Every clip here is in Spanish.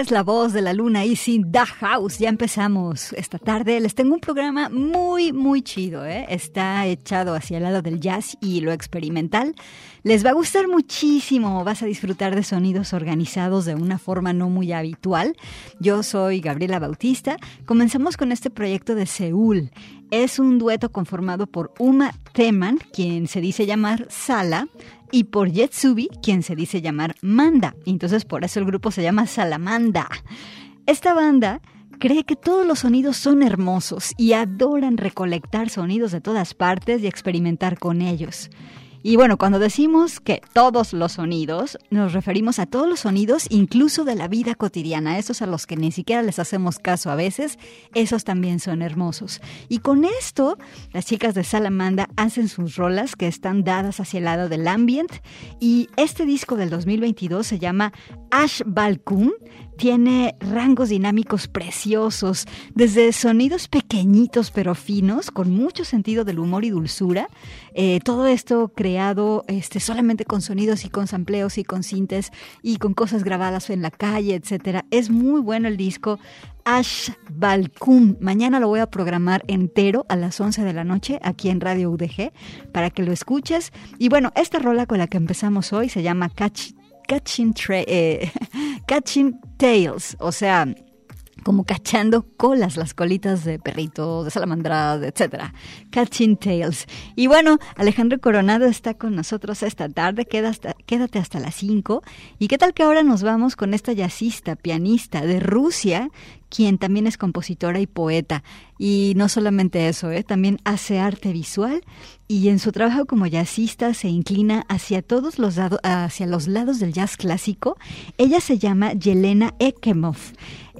Tardes. La voz de la luna y sin Da House. Ya empezamos esta tarde. Les tengo un programa muy, muy chido. ¿eh? Está echado hacia el lado del jazz y lo experimental. Les va a gustar muchísimo. Vas a disfrutar de sonidos organizados de una forma no muy habitual. Yo soy Gabriela Bautista. Comenzamos con este proyecto de Seúl. Es un dueto conformado por Uma Teman, quien se dice llamar Sala, y por Jetsubi, quien se dice llamar Manda. Entonces por eso el grupo se llama Salamanda. Esta banda cree que todos los sonidos son hermosos y adoran recolectar sonidos de todas partes y experimentar con ellos. Y bueno, cuando decimos que todos los sonidos, nos referimos a todos los sonidos, incluso de la vida cotidiana, esos a los que ni siquiera les hacemos caso a veces, esos también son hermosos. Y con esto, las chicas de Salamanda hacen sus rolas que están dadas hacia el lado del ambient. Y este disco del 2022 se llama Ash Balkun, tiene rangos dinámicos preciosos, desde sonidos pequeñitos pero finos, con mucho sentido del humor y dulzura. Eh, todo esto creado este, solamente con sonidos y con sampleos y con sintes y con cosas grabadas en la calle, etc. Es muy bueno el disco. Ash Balkun. Mañana lo voy a programar entero a las 11 de la noche aquí en Radio UDG para que lo escuches. Y bueno, esta rola con la que empezamos hoy se llama Catch catching, eh, catching tails, o sea, como cachando colas, las colitas de perrito, de salamandra, etc. Catching Tails. Y bueno, Alejandro Coronado está con nosotros esta tarde, quédate hasta las 5. ¿Y qué tal que ahora nos vamos con esta jazzista, pianista de Rusia, quien también es compositora y poeta? Y no solamente eso, ¿eh? también hace arte visual y en su trabajo como jazzista se inclina hacia todos los, hacia los lados del jazz clásico. Ella se llama Yelena Ekemov.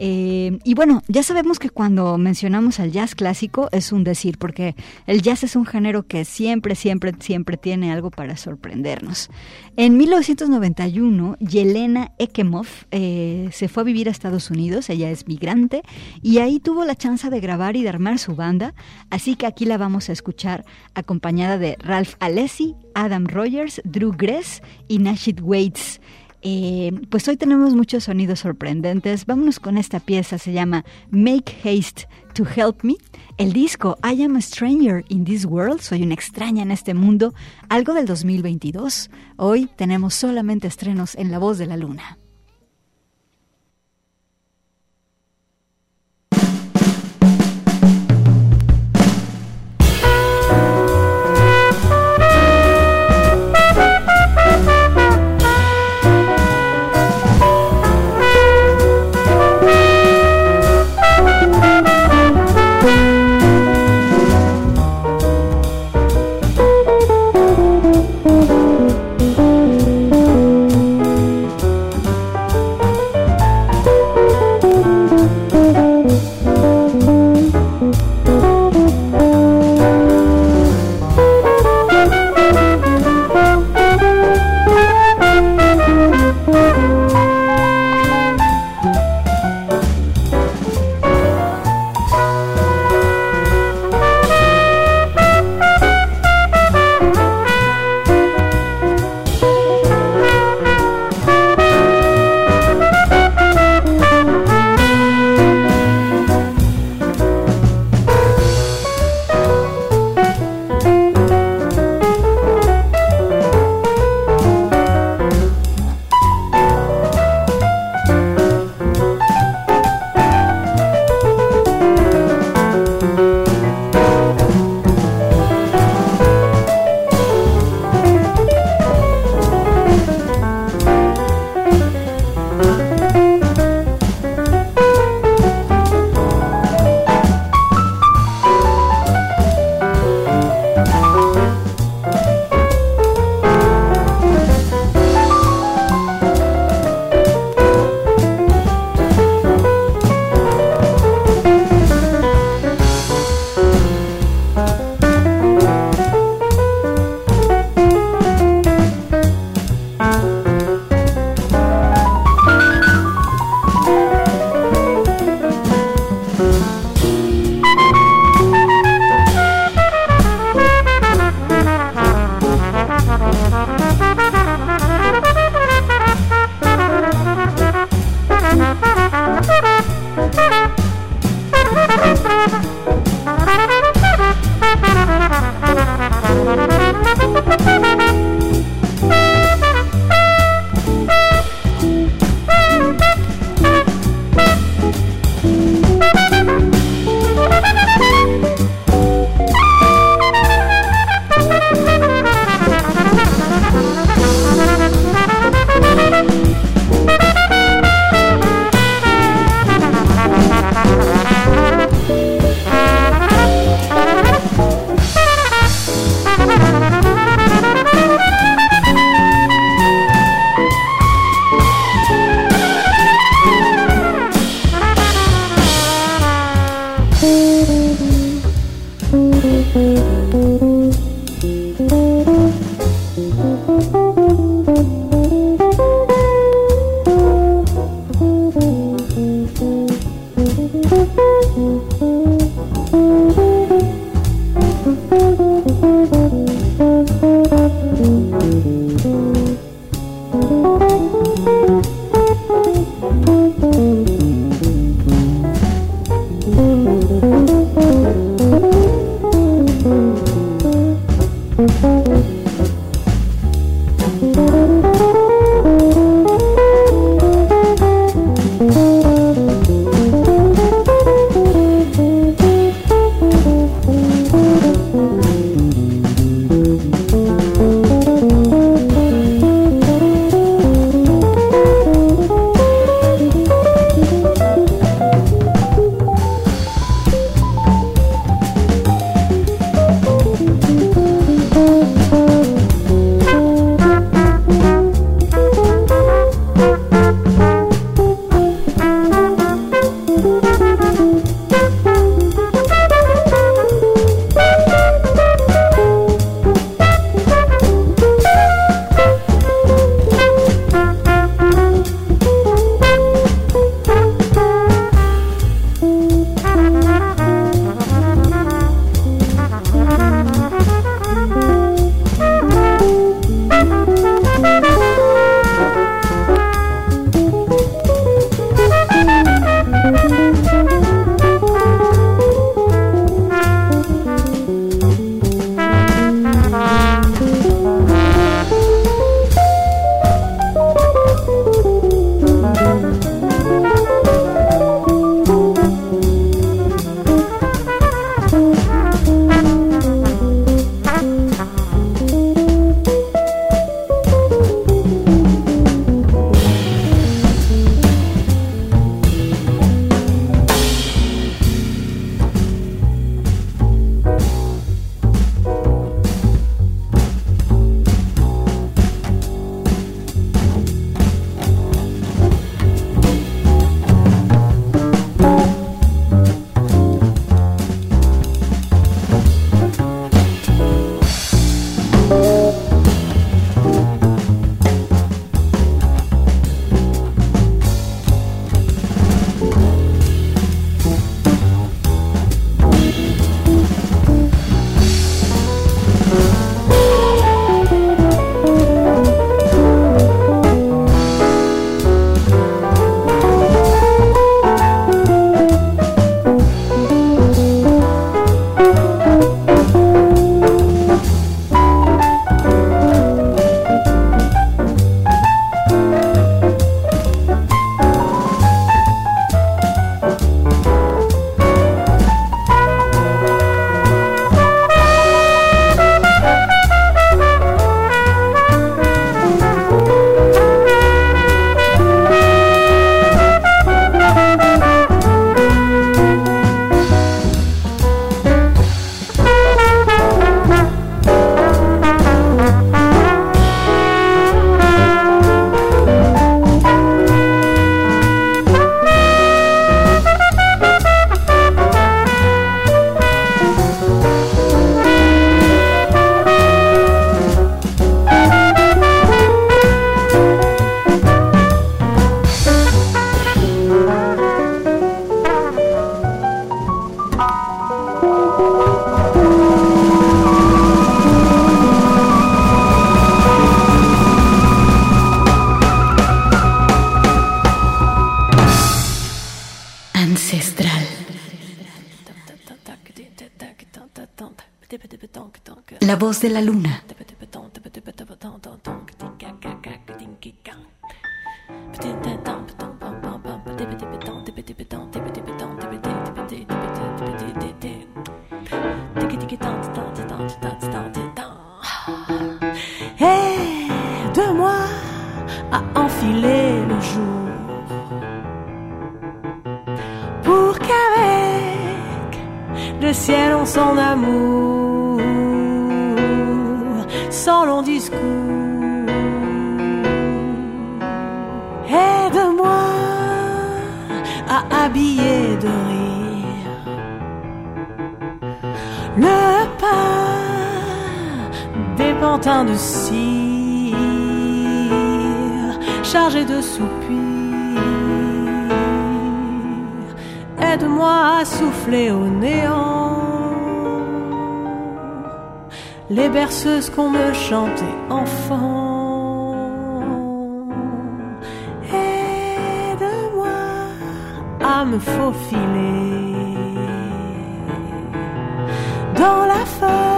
Eh, y bueno, ya sabemos que cuando mencionamos al jazz clásico es un decir, porque el jazz es un género que siempre, siempre, siempre tiene algo para sorprendernos. En 1991, Yelena Ekemov eh, se fue a vivir a Estados Unidos, ella es migrante, y ahí tuvo la chance de grabar y de armar su banda, así que aquí la vamos a escuchar acompañada de Ralph Alessi, Adam Rogers, Drew Gress y Nashid Waits. Eh, pues hoy tenemos muchos sonidos sorprendentes. Vámonos con esta pieza, se llama Make Haste to Help Me. El disco I Am a Stranger in This World, soy una extraña en este mundo, algo del 2022. Hoy tenemos solamente estrenos en La Voz de la Luna. De la luna. Chargés de soupirs. Aide-moi à souffler au néant les berceuses qu'on me chantait enfant. Aide-moi à me faufiler dans la feuille,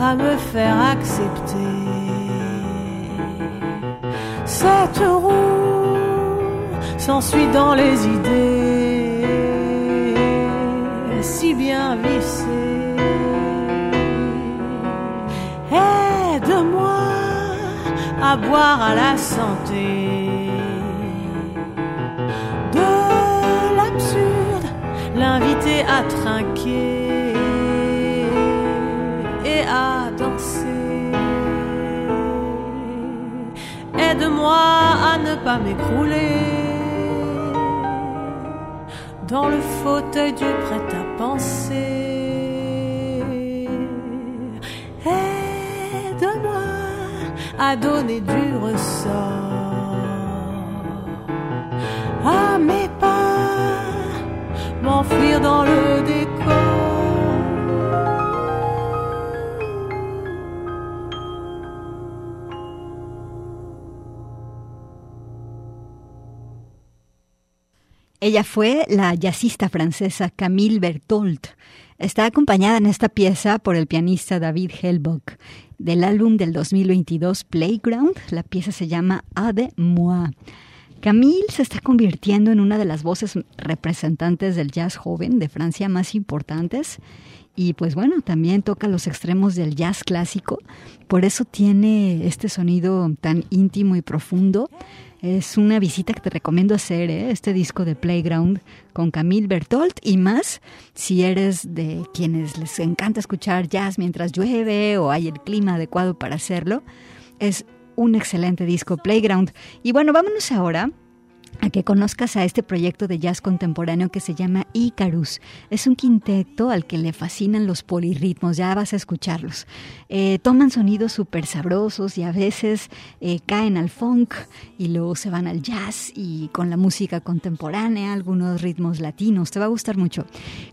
à me faire accepter. Cette roue s'ensuit dans les idées si bien vissée. Aide-moi à boire à la santé. De l'absurde, l'inviter à trinquer Aide-moi à ne pas m'écrouler dans le fauteuil du prêt-à-penser. Aide-moi à donner du ressort à mes pas, m'enfuir dans le décor. Ella fue la jazzista francesa Camille Berthold. Está acompañada en esta pieza por el pianista David Hellbock. Del álbum del 2022 Playground, la pieza se llama A de Moi. Camille se está convirtiendo en una de las voces representantes del jazz joven de Francia más importantes y pues bueno, también toca los extremos del jazz clásico, por eso tiene este sonido tan íntimo y profundo. Es una visita que te recomiendo hacer, ¿eh? este disco de Playground con Camille Bertolt y más si eres de quienes les encanta escuchar jazz mientras llueve o hay el clima adecuado para hacerlo. Es un excelente disco Playground. Y bueno, vámonos ahora a que conozcas a este proyecto de jazz contemporáneo que se llama Icarus. Es un quinteto al que le fascinan los polirritmos, ya vas a escucharlos. Eh, toman sonidos súper sabrosos y a veces eh, caen al funk y luego se van al jazz y con la música contemporánea, algunos ritmos latinos. Te va a gustar mucho.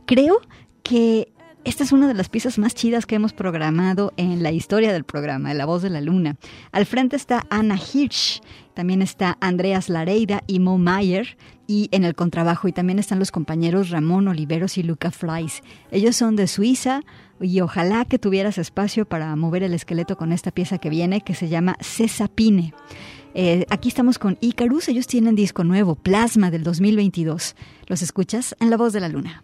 Creo que esta es una de las piezas más chidas que hemos programado en la historia del programa, La Voz de la Luna. Al frente está Anna Hirsch, también está Andreas Lareida y Mo Mayer, y en el contrabajo, y también están los compañeros Ramón Oliveros y Luca Fries. Ellos son de Suiza, y ojalá que tuvieras espacio para mover el esqueleto con esta pieza que viene, que se llama Cesapine. Eh, aquí estamos con Icarus, ellos tienen disco nuevo, Plasma del 2022. ¿Los escuchas? En La Voz de la Luna.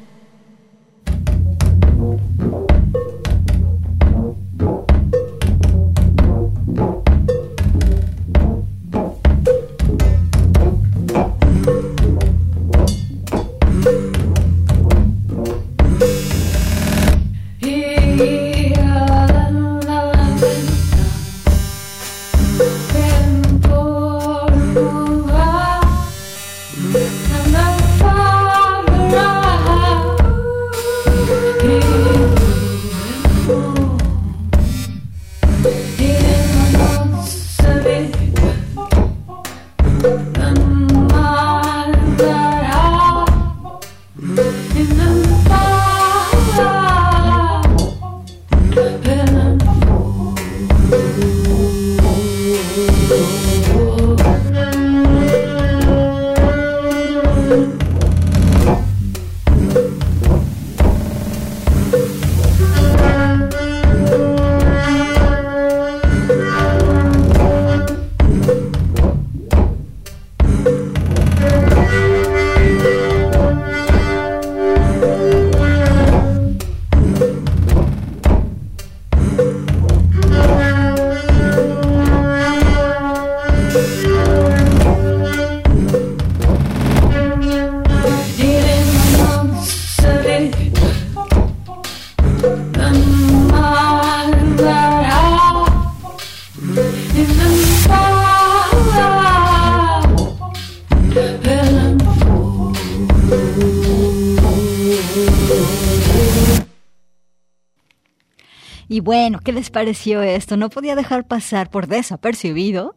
Y bueno, ¿qué les pareció esto? No podía dejar pasar por desapercibido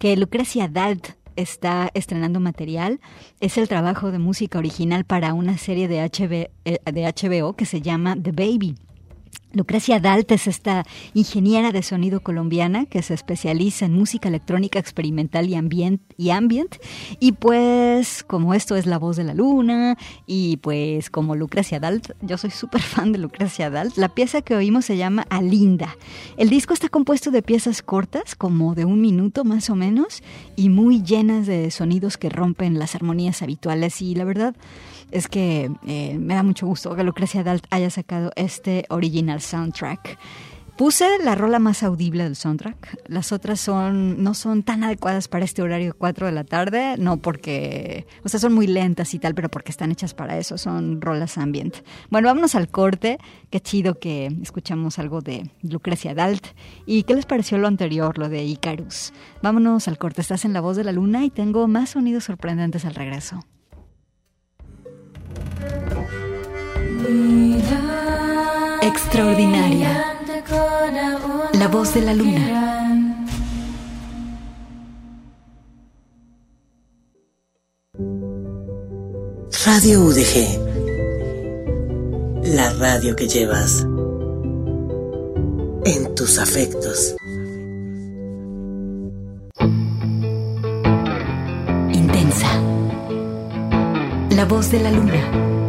que Lucrecia Dalt está estrenando material. Es el trabajo de música original para una serie de, eh, de HBO que se llama The Baby. Lucrecia Dalt es esta ingeniera de sonido colombiana que se especializa en música electrónica experimental y ambient, y ambient. Y pues, como esto es La Voz de la Luna, y pues como Lucrecia Dalt, yo soy súper fan de Lucrecia Dalt, la pieza que oímos se llama Alinda. El disco está compuesto de piezas cortas, como de un minuto más o menos, y muy llenas de sonidos que rompen las armonías habituales. Y la verdad, es que eh, me da mucho gusto que Lucrecia Dalt haya sacado este original soundtrack. Puse la rola más audible del soundtrack. Las otras son no son tan adecuadas para este horario de 4 de la tarde, no porque, o sea, son muy lentas y tal, pero porque están hechas para eso, son rolas ambient. Bueno, vámonos al corte. Qué chido que escuchamos algo de Lucrecia Dalt. ¿Y qué les pareció lo anterior, lo de Icarus? Vámonos al corte. Estás en La Voz de la Luna y tengo más sonidos sorprendentes al regreso. Extraordinaria. La voz de la luna. Radio UDG. La radio que llevas en tus afectos. Voz de la luna.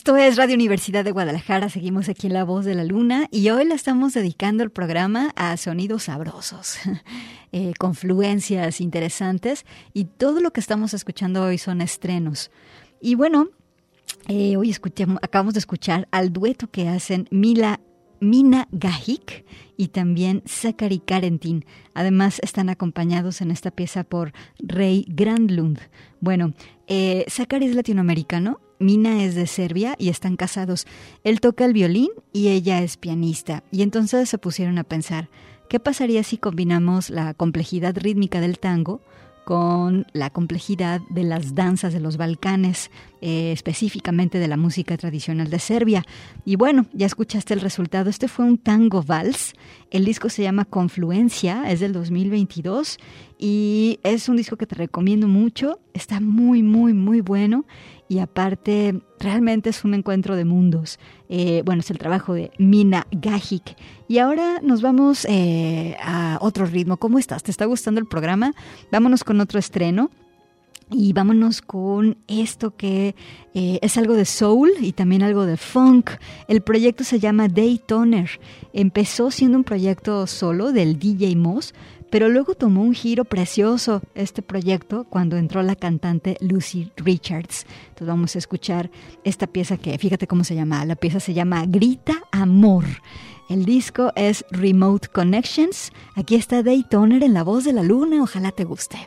Esto es Radio Universidad de Guadalajara, seguimos aquí en La Voz de la Luna y hoy le estamos dedicando el programa a sonidos sabrosos, eh, confluencias interesantes y todo lo que estamos escuchando hoy son estrenos. Y bueno, eh, hoy escuchamos, acabamos de escuchar al dueto que hacen Mila Mina Gajik y también Zachary Karentin. Además están acompañados en esta pieza por Rey Grandlund. Bueno, eh, Zachary es latinoamericano, Mina es de Serbia y están casados. Él toca el violín y ella es pianista. Y entonces se pusieron a pensar, ¿qué pasaría si combinamos la complejidad rítmica del tango con la complejidad de las danzas de los Balcanes, eh, específicamente de la música tradicional de Serbia. Y bueno, ya escuchaste el resultado. Este fue un tango vals. El disco se llama Confluencia, es del 2022 y es un disco que te recomiendo mucho. Está muy, muy, muy bueno y aparte realmente es un encuentro de mundos. Eh, bueno, es el trabajo de Mina Gajic. Y ahora nos vamos eh, a otro ritmo. ¿Cómo estás? ¿Te está gustando el programa? Vámonos con otro estreno. Y vámonos con esto que eh, es algo de soul y también algo de funk. El proyecto se llama Daytoner. Empezó siendo un proyecto solo del DJ Moss, pero luego tomó un giro precioso este proyecto cuando entró la cantante Lucy Richards. Entonces vamos a escuchar esta pieza que, fíjate cómo se llama, la pieza se llama Grita Amor. El disco es Remote Connections. Aquí está Daytoner en la voz de la luna, ojalá te guste.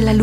La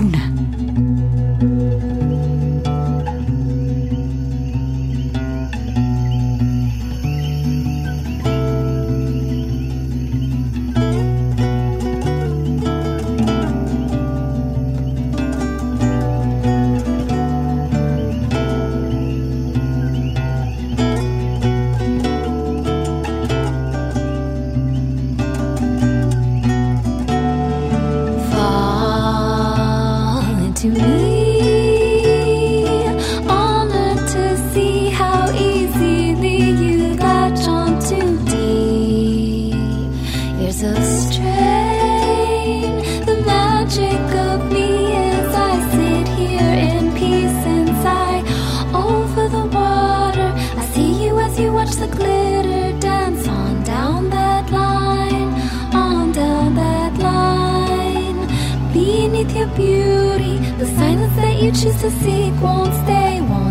voz de la luna. pues este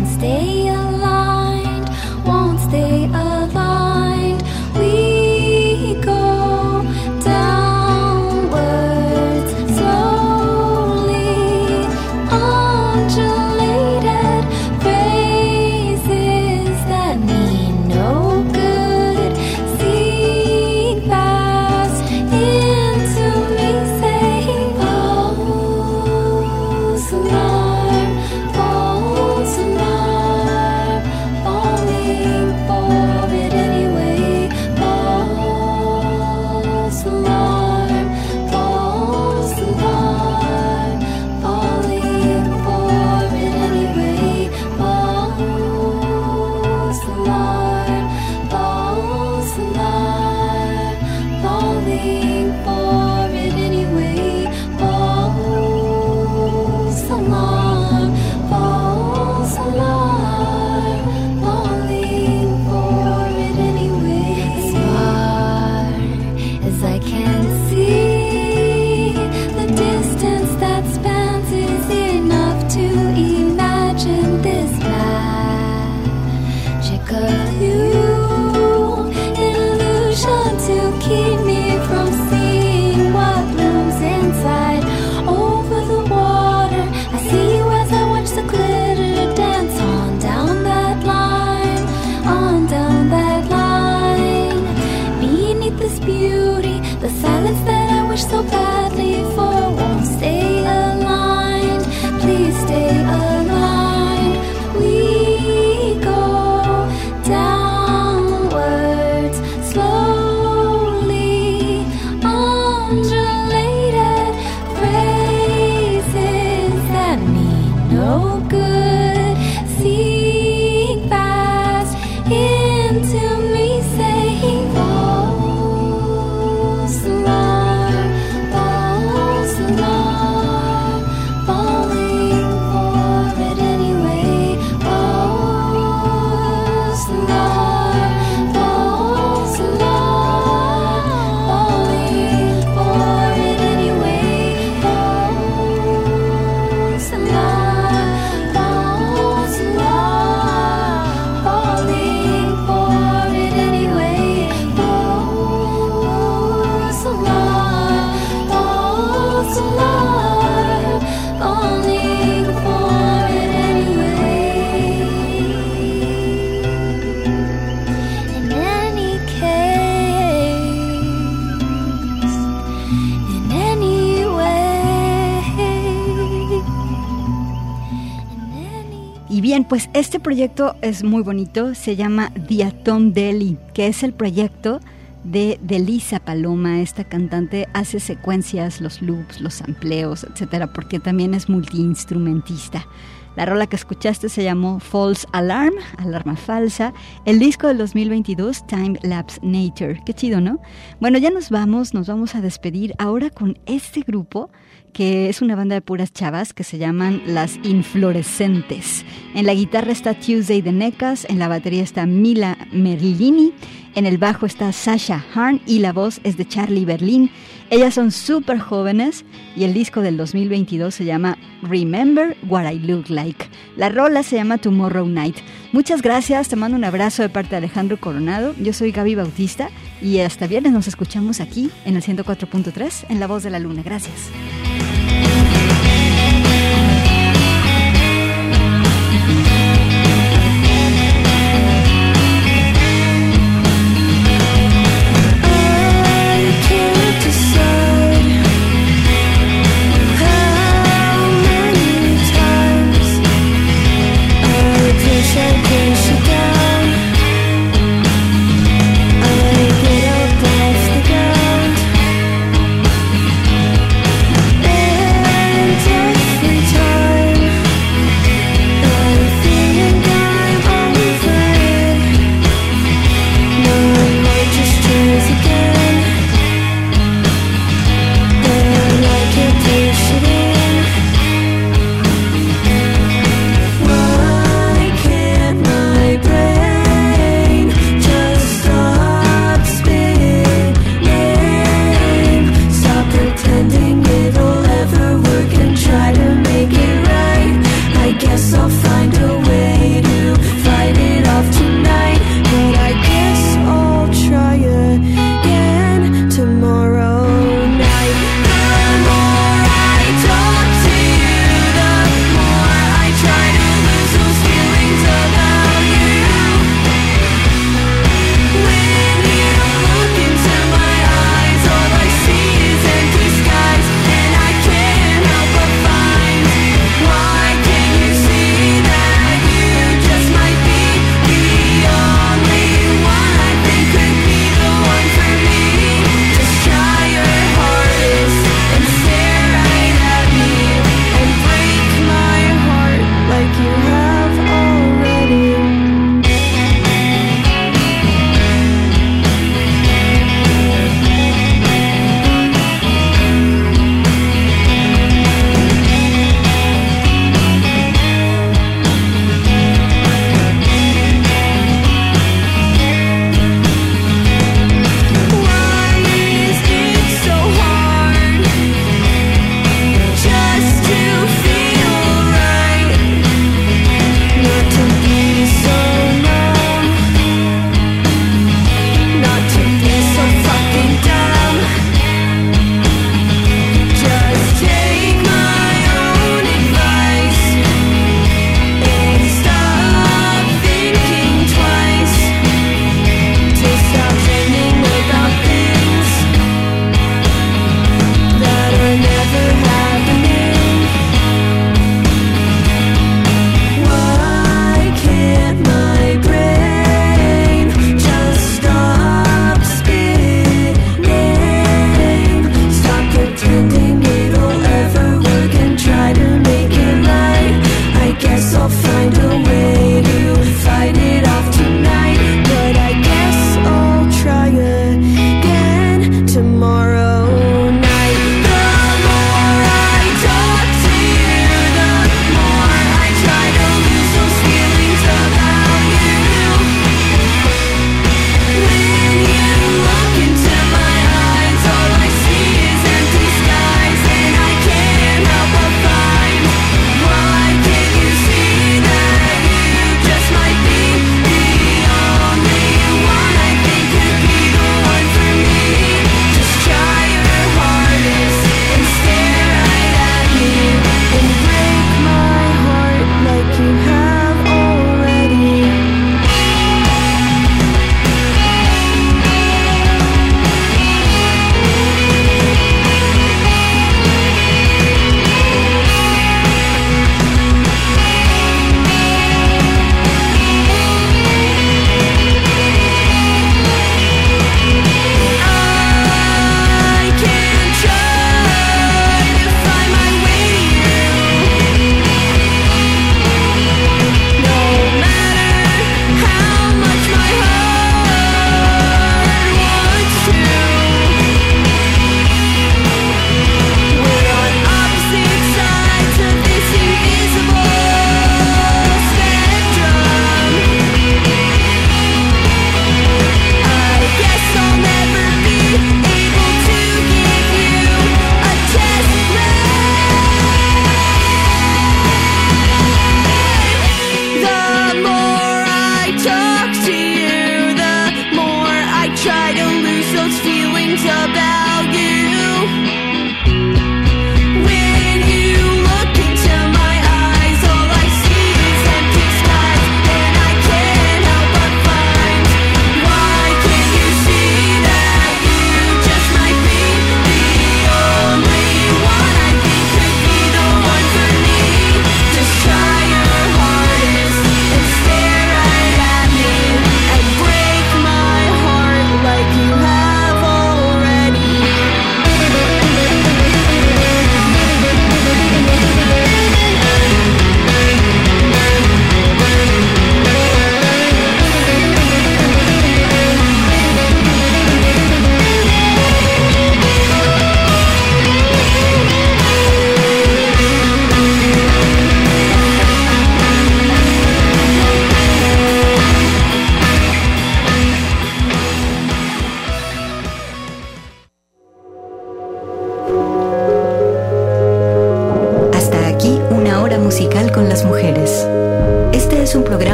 proyecto es muy bonito, se llama Diatom Deli, que es el proyecto de Delisa Paloma, esta cantante hace secuencias, los loops, los amplios, etcétera, porque también es multiinstrumentista. La rola que escuchaste se llamó False Alarm, alarma falsa. El disco del 2022, Time Lapse Nature. Qué chido, ¿no? Bueno, ya nos vamos, nos vamos a despedir ahora con este grupo que es una banda de puras chavas que se llaman Las Inflorescentes. En la guitarra está Tuesday de Necas, en la batería está Mila Merlini, en el bajo está Sasha Harn y la voz es de Charlie Berlin. Ellas son súper jóvenes y el disco del 2022 se llama Remember What I Look Like. La rola se llama Tomorrow Night. Muchas gracias, te mando un abrazo de parte de Alejandro Coronado. Yo soy Gaby Bautista y hasta viernes nos escuchamos aquí en el 104.3 en La Voz de la Luna. Gracias.